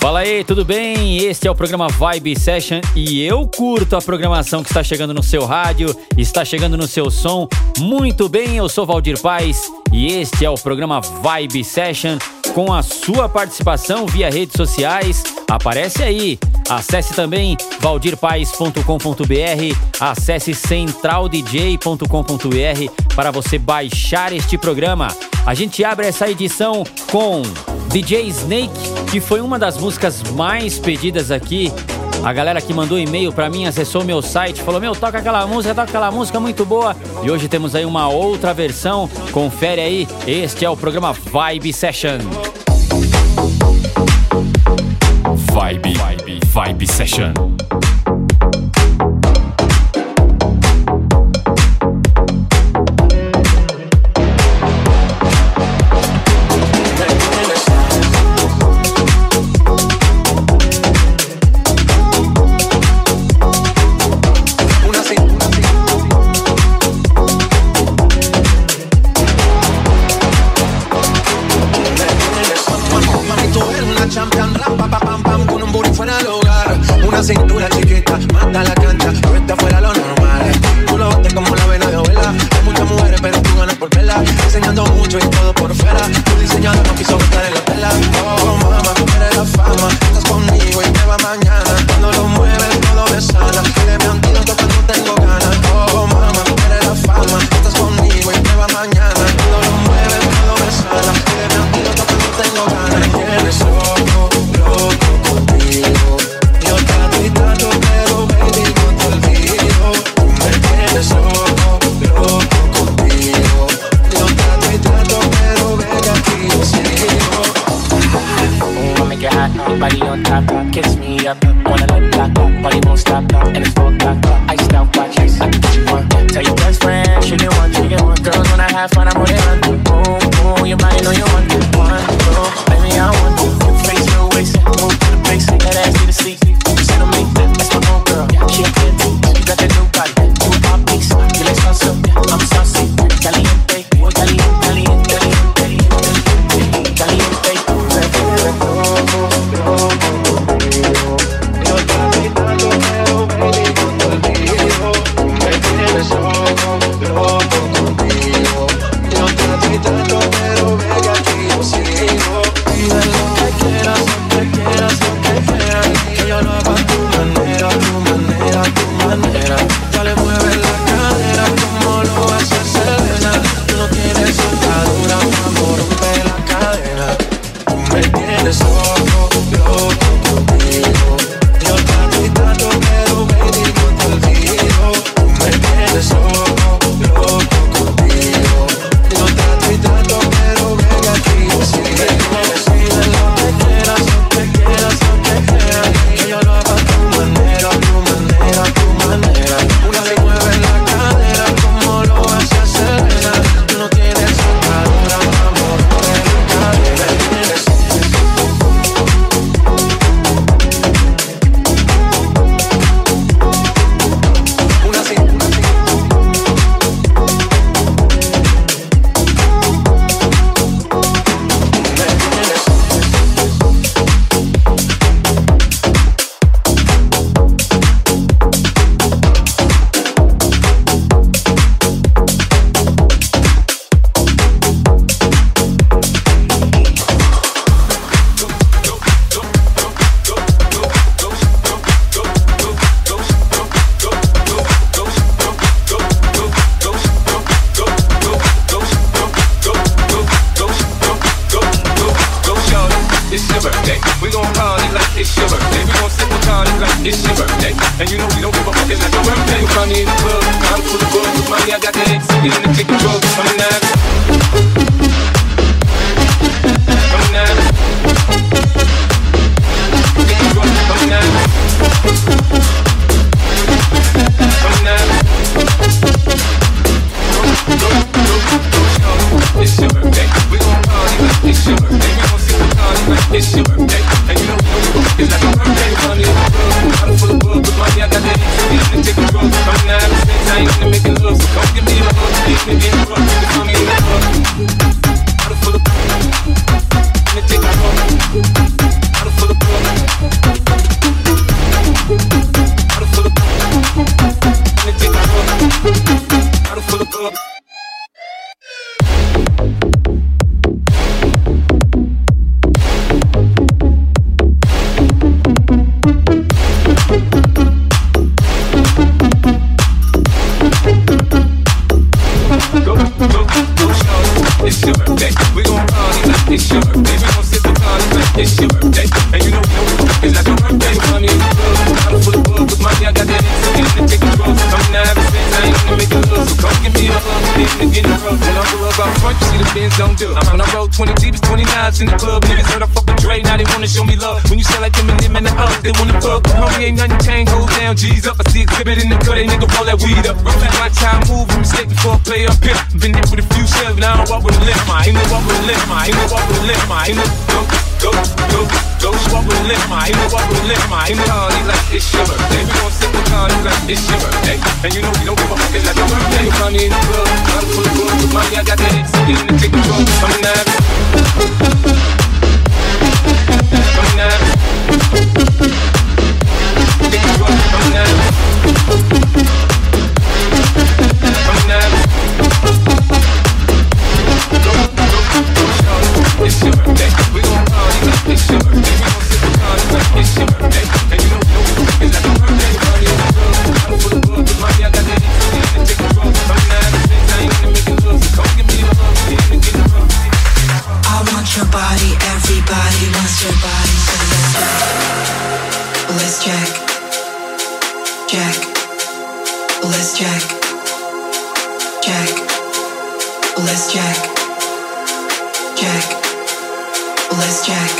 Fala aí, tudo bem? Este é o programa Vibe Session e eu curto a programação que está chegando no seu rádio, está chegando no seu som. Muito bem, eu sou Valdir Paz e este é o programa Vibe Session com a sua participação via redes sociais. Aparece aí. Acesse também valdirpais.com.br, acesse centraldj.com.br para você baixar este programa. A gente abre essa edição com DJ Snake, que foi uma das músicas mais pedidas aqui. A galera que mandou e-mail para mim acessou meu site, falou: Meu, toca aquela música, toca aquela música muito boa. E hoje temos aí uma outra versão. Confere aí, este é o programa Vibe Session. Vibe, Vibe, Vibe Session. My time, move, mistake before I play up here. Been hit with a few now I don't walk with a limp. Ain't no walk with a limp, ain't no walk with a limp, ain't no go, go, go, go, walk with a limp, ain't no walk with a ain't no oh, party like it's your birthday. We gon' sip the party like it's your birthday. And you know we don't give a fuck, it's like your birthday. You find me in the club, I'm full of money, I got that hit, so get in the take control. Coming out. Coming Let's check. Check. Let's check. Check. Let's check.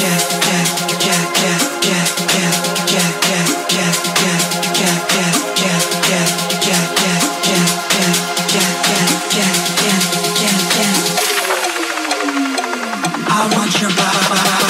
Check, check, check, check, check, check, check, check, check, check, check, check, check, check, I want your body.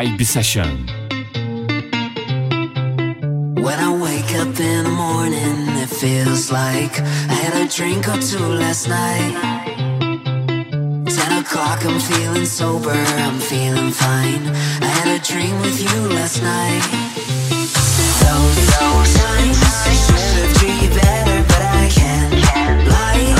vibe session. When I wake up in the morning, it feels like I had a drink or two last night. Ten o'clock, I'm feeling sober, I'm feeling fine. I had a dream with you last night. Those, those times should have treated better, but I can't lie.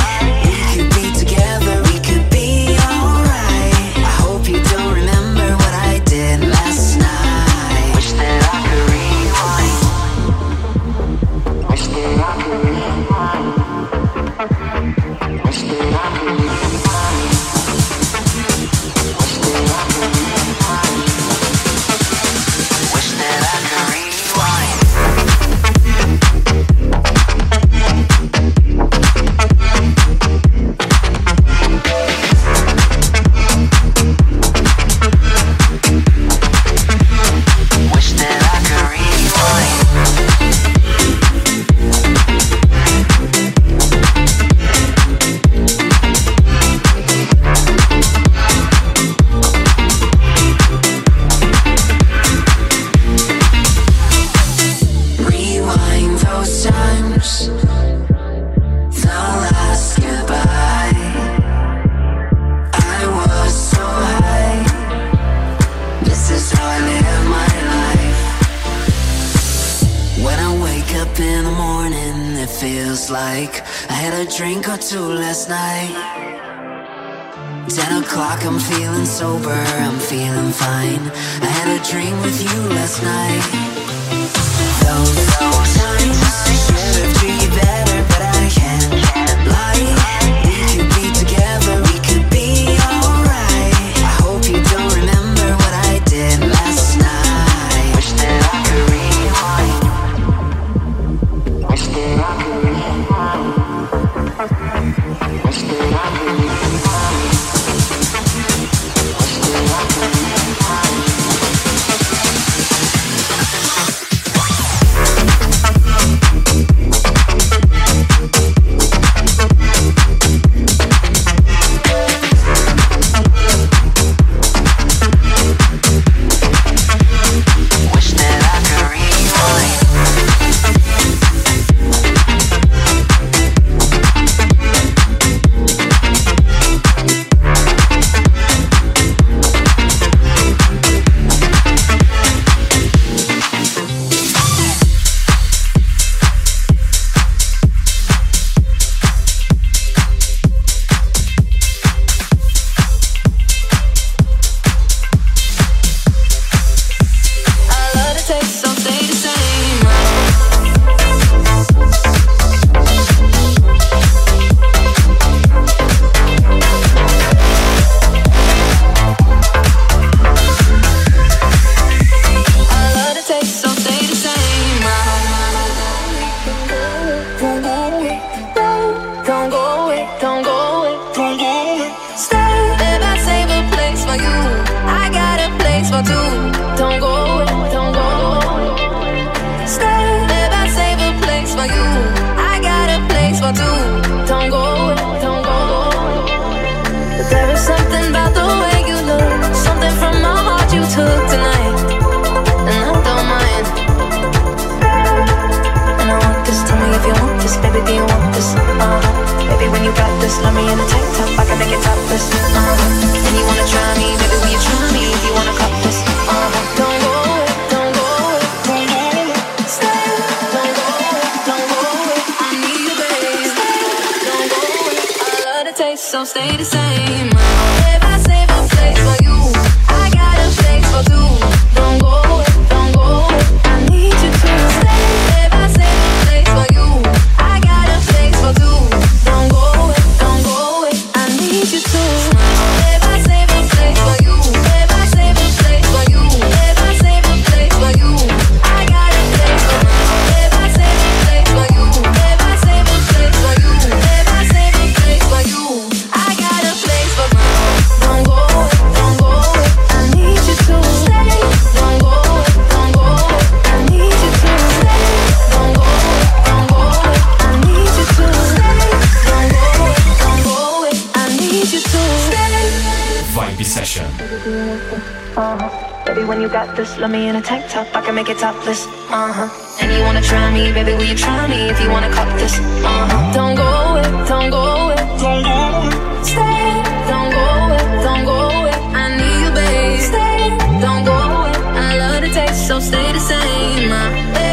got this? Love me in a tank top, I can make it topless. Uh huh. And you wanna try me, baby? Will you try me if you wanna cop this? Uh huh. Don't go away, don't go away, don't go away. Stay, don't go away, don't go away. I need you, babe. Stay, don't go away. I love the taste, so stay the same, my baby.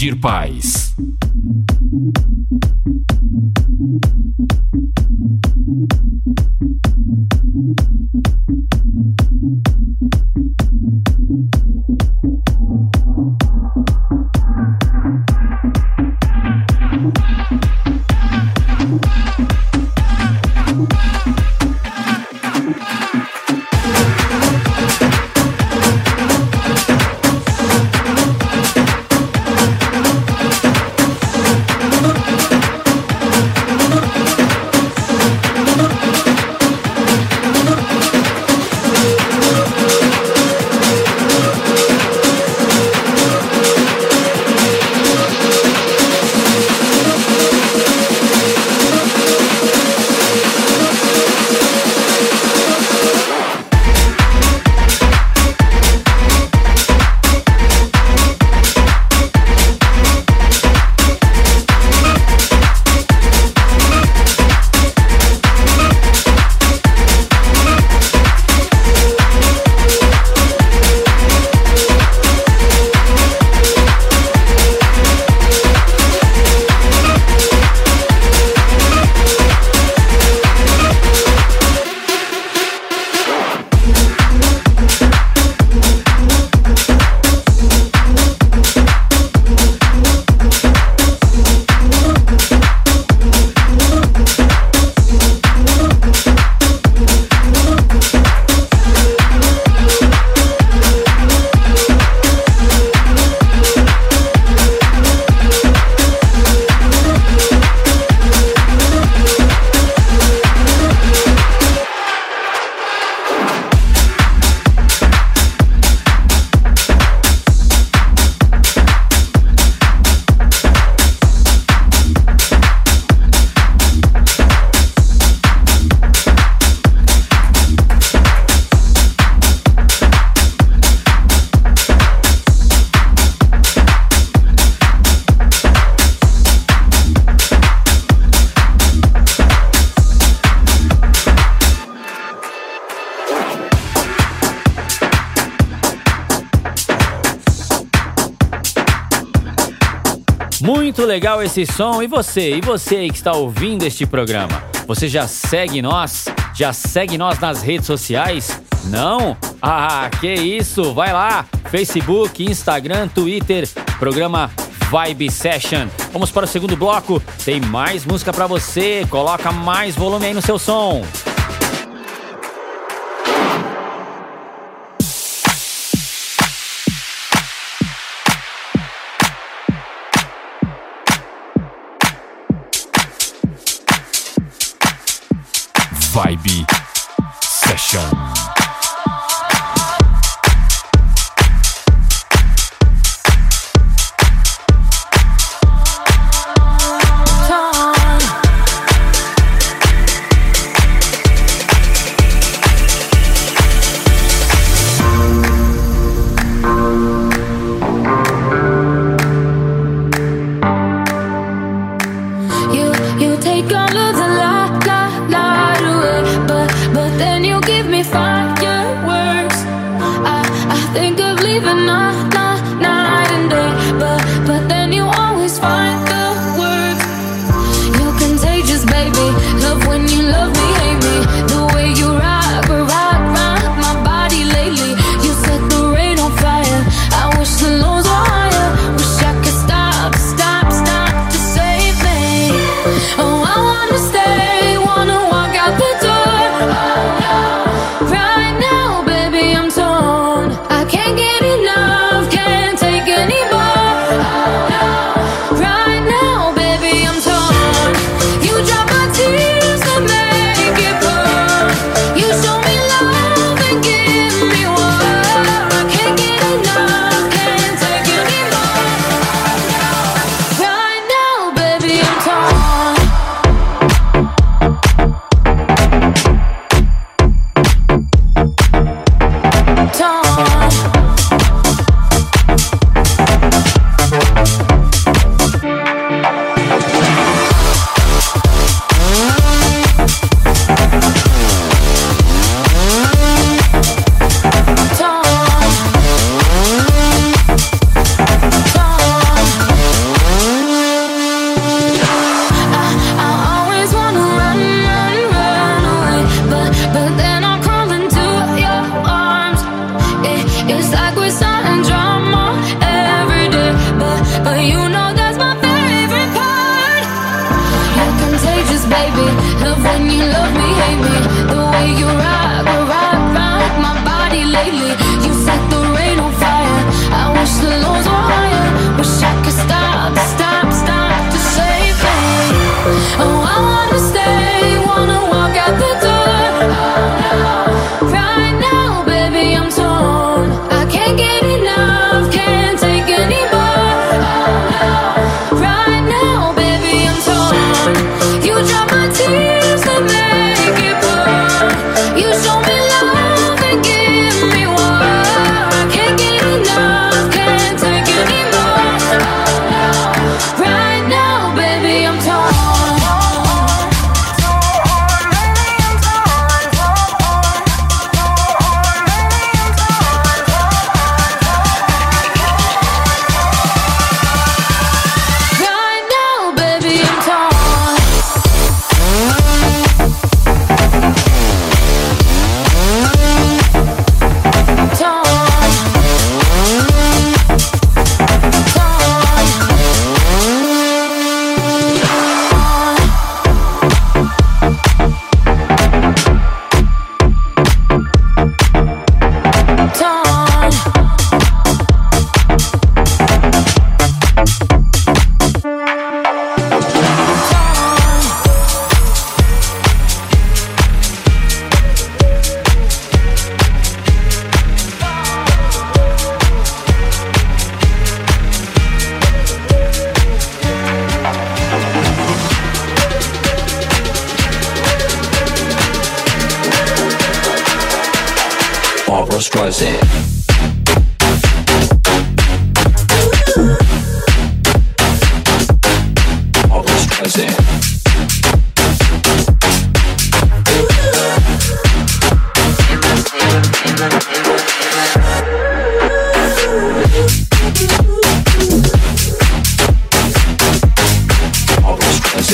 Дирпа. Muito legal esse som. E você? E você aí que está ouvindo este programa? Você já segue nós? Já segue nós nas redes sociais? Não? Ah, que isso! Vai lá! Facebook, Instagram, Twitter, programa Vibe Session. Vamos para o segundo bloco. Tem mais música para você. Coloca mais volume aí no seu som. Vibe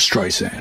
Streisand.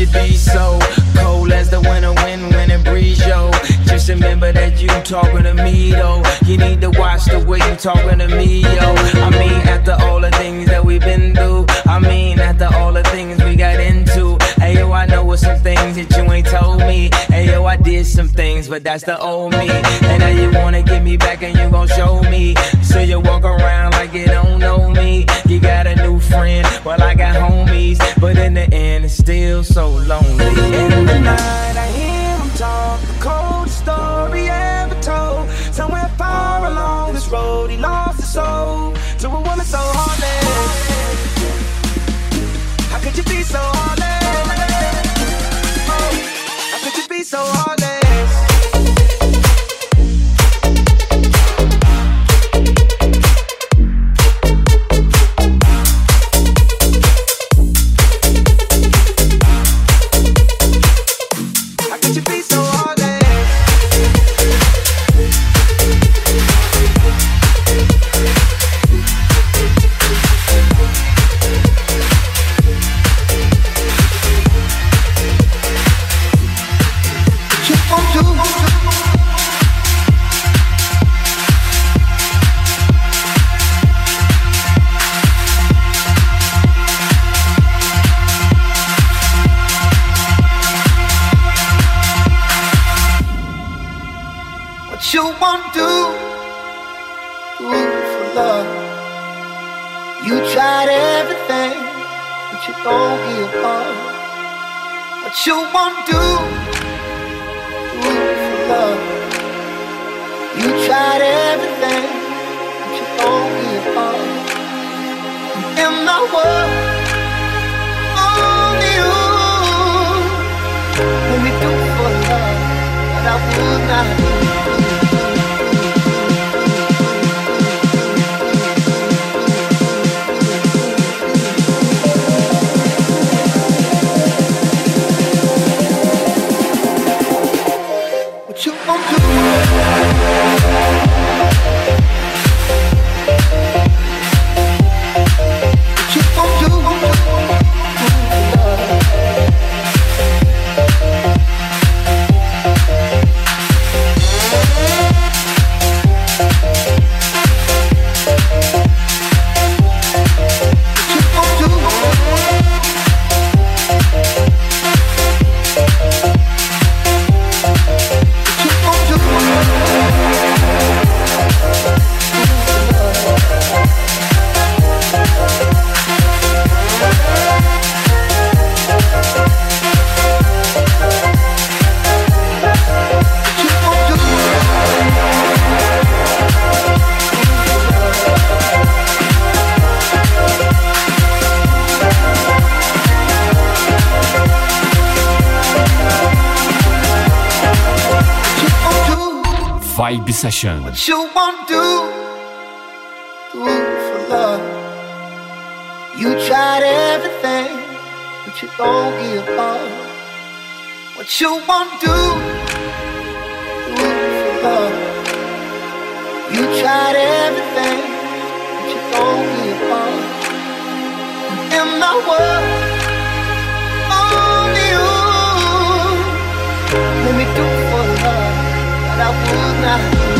You be so cold as the winter wind when it breeze, yo? Just remember that you talking to me, though. You need to watch the way you talking to me, yo. I mean, after all the things that we've been through, I mean, after all the things we got into. Hey, yo, I know what some things that you ain't told me. Hey, yo, I did some things, but that's the old me. And now you wanna get me back and you gon' show me. So you walk around like you don't know me. You got a new friend, well, I got homies. But in the end, it's still so lonely. In the night, I hear him talk the cold story ever told. Somewhere far along this road, he lost his soul to a woman so heartless. How could you be so heartless? so hard. Won't do, do for love. You tried everything, but you don't give up. What you won't do, do for love. You tried everything, but you don't give up. In my world, only you. Let me do for love, but I would not do. Session. What you won't do do for love? You tried everything, but you don't give up. What you want to do for love? You tried everything, but you don't give up. In my world, only you. Let me do for love, but I would not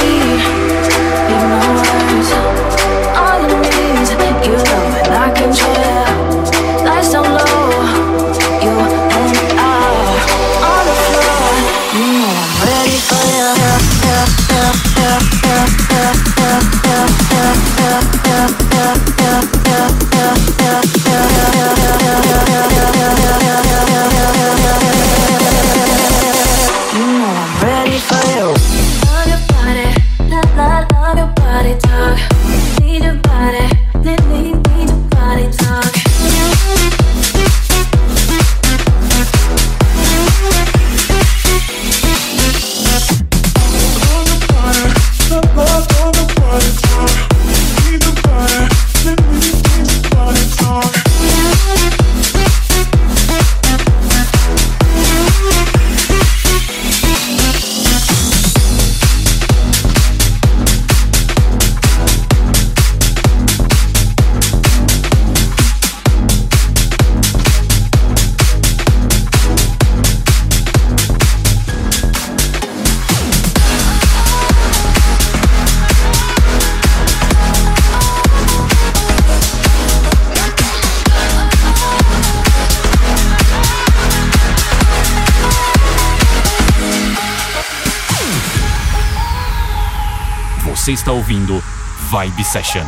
ouvindo Vibe Session.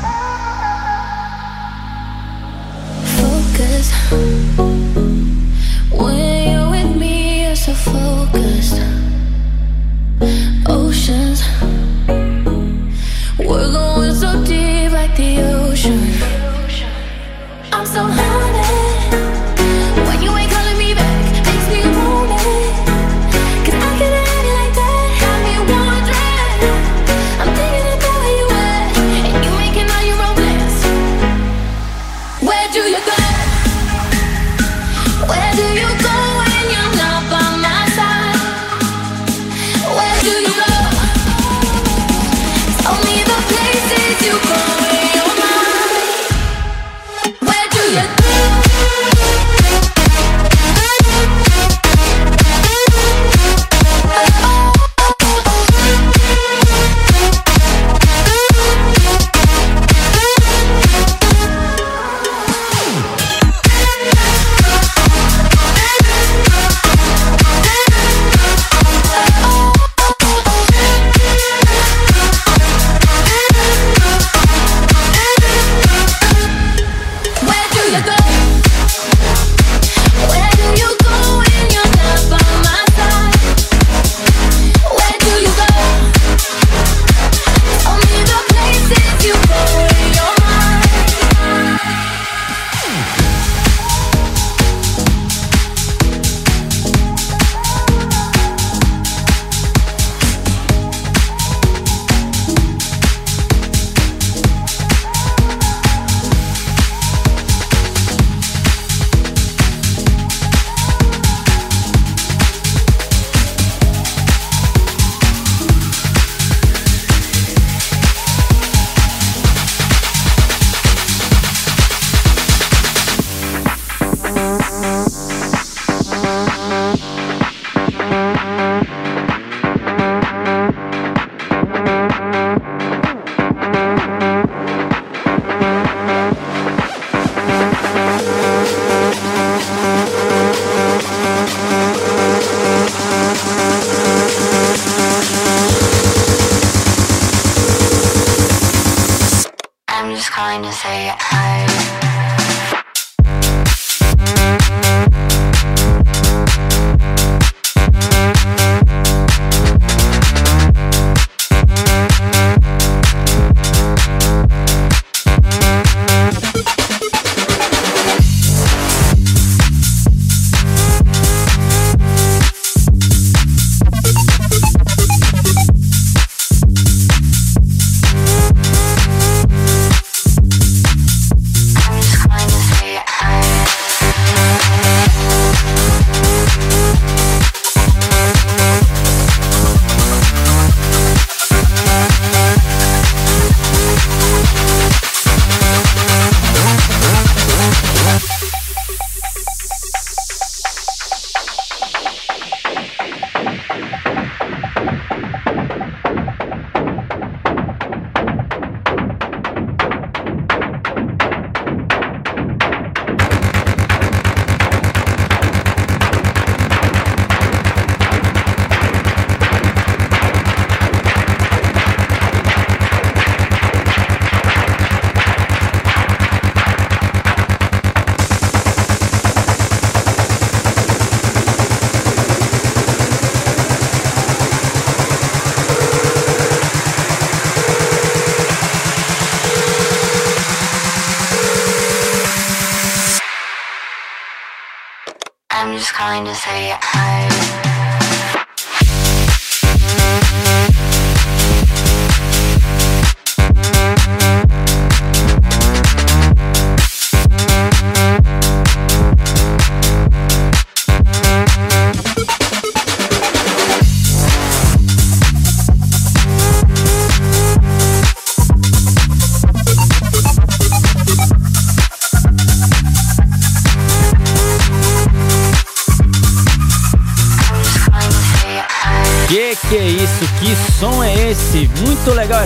Focus. Say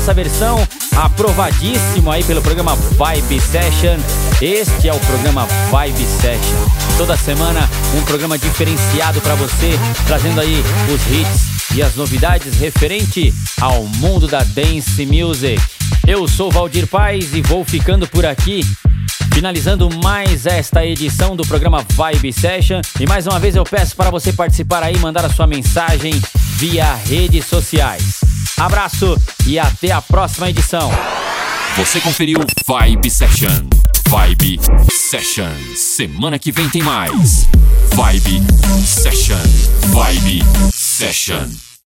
essa versão, aprovadíssimo aí pelo programa Vibe Session. Este é o programa Vibe Session. Toda semana um programa diferenciado para você, trazendo aí os hits e as novidades referente ao mundo da dance music. Eu sou Valdir Paz e vou ficando por aqui. Finalizando mais esta edição do programa Vibe Session. E mais uma vez eu peço para você participar aí, mandar a sua mensagem via redes sociais. Abraço e até a próxima edição. Você conferiu Vibe Session. Vibe Session. Semana que vem tem mais. Vibe Session. Vibe Session.